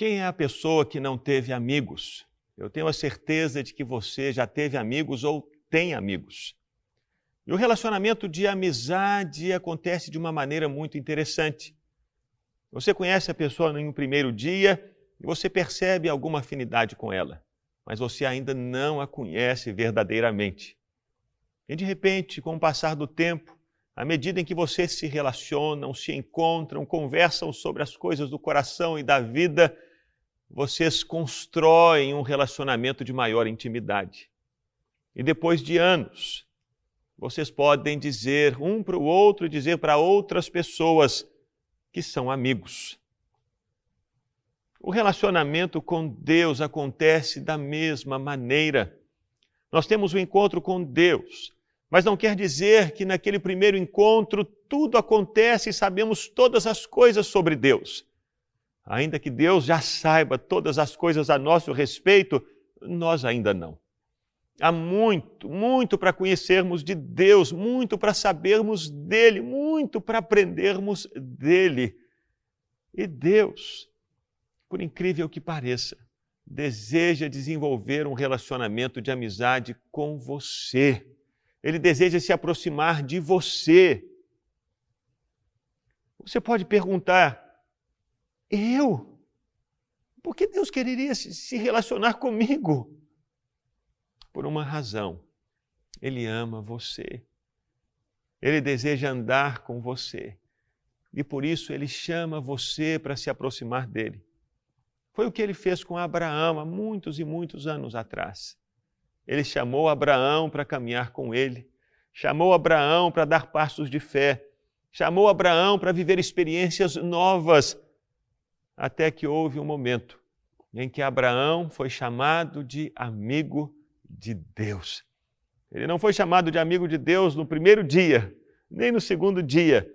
Quem é a pessoa que não teve amigos? Eu tenho a certeza de que você já teve amigos ou tem amigos. E o relacionamento de amizade acontece de uma maneira muito interessante. Você conhece a pessoa em um primeiro dia e você percebe alguma afinidade com ela, mas você ainda não a conhece verdadeiramente. E de repente, com o passar do tempo, à medida em que vocês se relacionam, se encontram, conversam sobre as coisas do coração e da vida, vocês constroem um relacionamento de maior intimidade. E depois de anos, vocês podem dizer um para o outro, dizer para outras pessoas que são amigos. O relacionamento com Deus acontece da mesma maneira. Nós temos o um encontro com Deus, mas não quer dizer que naquele primeiro encontro tudo acontece e sabemos todas as coisas sobre Deus. Ainda que Deus já saiba todas as coisas a nosso respeito, nós ainda não. Há muito, muito para conhecermos de Deus, muito para sabermos dele, muito para aprendermos dele. E Deus por incrível que pareça, deseja desenvolver um relacionamento de amizade com você. Ele deseja se aproximar de você. Você pode perguntar: eu? Por que Deus quereria se relacionar comigo? Por uma razão. Ele ama você. Ele deseja andar com você. E por isso ele chama você para se aproximar dele. Foi o que ele fez com Abraão há muitos e muitos anos atrás. Ele chamou Abraão para caminhar com ele, chamou Abraão para dar passos de fé, chamou Abraão para viver experiências novas, até que houve um momento em que Abraão foi chamado de amigo de Deus. Ele não foi chamado de amigo de Deus no primeiro dia, nem no segundo dia,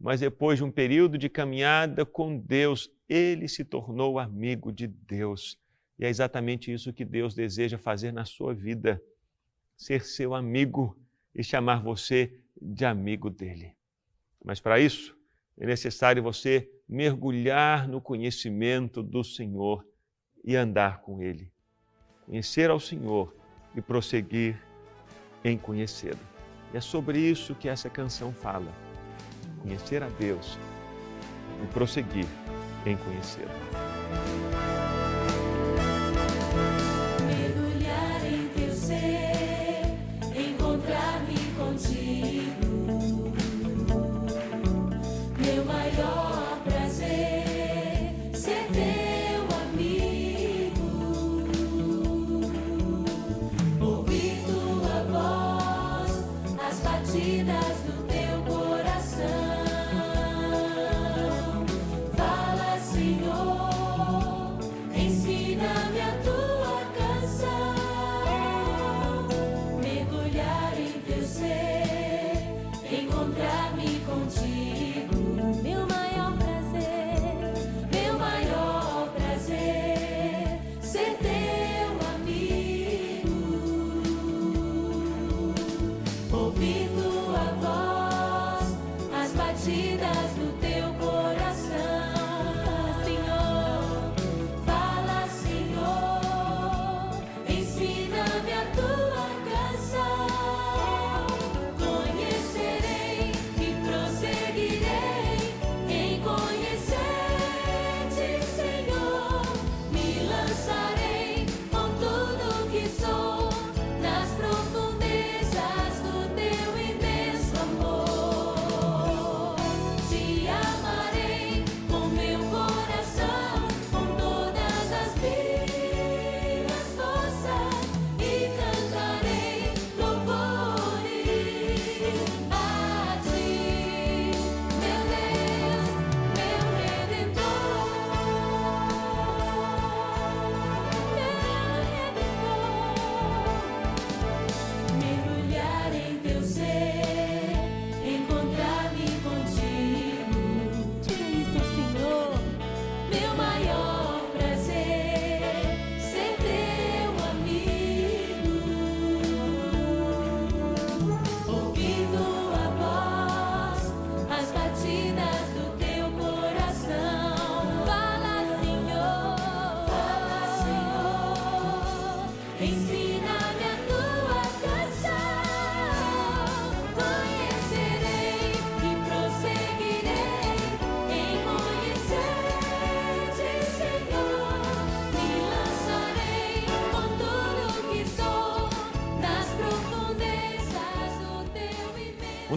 mas depois de um período de caminhada com Deus, ele se tornou amigo de Deus. E é exatamente isso que Deus deseja fazer na sua vida: ser seu amigo e chamar você de amigo dele. Mas para isso, é necessário você mergulhar no conhecimento do Senhor e andar com Ele. Conhecer ao Senhor e prosseguir em conhecê-lo. E é sobre isso que essa canção fala conhecer a Deus e prosseguir em conhecê-lo.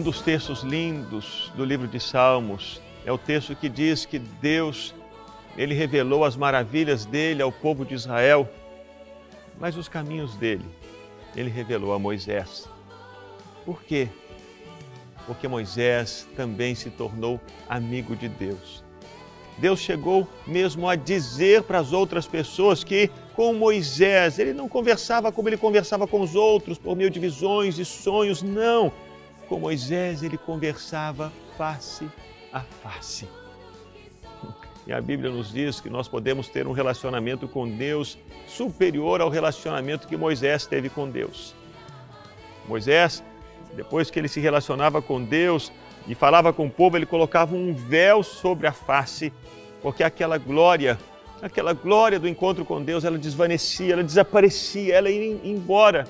Dos textos lindos do livro de Salmos é o texto que diz que Deus ele revelou as maravilhas dele ao povo de Israel, mas os caminhos dele ele revelou a Moisés. Por quê? Porque Moisés também se tornou amigo de Deus. Deus chegou mesmo a dizer para as outras pessoas que com Moisés ele não conversava como ele conversava com os outros, por meio de visões e sonhos, não. Com Moisés ele conversava face a face. E a Bíblia nos diz que nós podemos ter um relacionamento com Deus superior ao relacionamento que Moisés teve com Deus. Moisés, depois que ele se relacionava com Deus e falava com o povo, ele colocava um véu sobre a face, porque aquela glória, aquela glória do encontro com Deus, ela desvanecia, ela desaparecia, ela ia embora.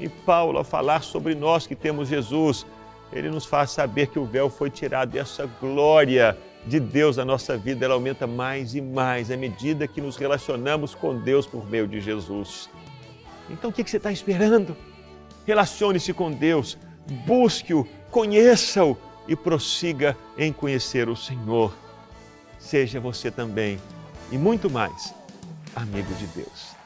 E Paulo, ao falar sobre nós que temos Jesus, ele nos faz saber que o véu foi tirado e essa glória de Deus na nossa vida ela aumenta mais e mais à medida que nos relacionamos com Deus por meio de Jesus. Então o que você está esperando? Relacione-se com Deus, busque-o, conheça-o e prossiga em conhecer o Senhor. Seja você também, e muito mais, amigo de Deus.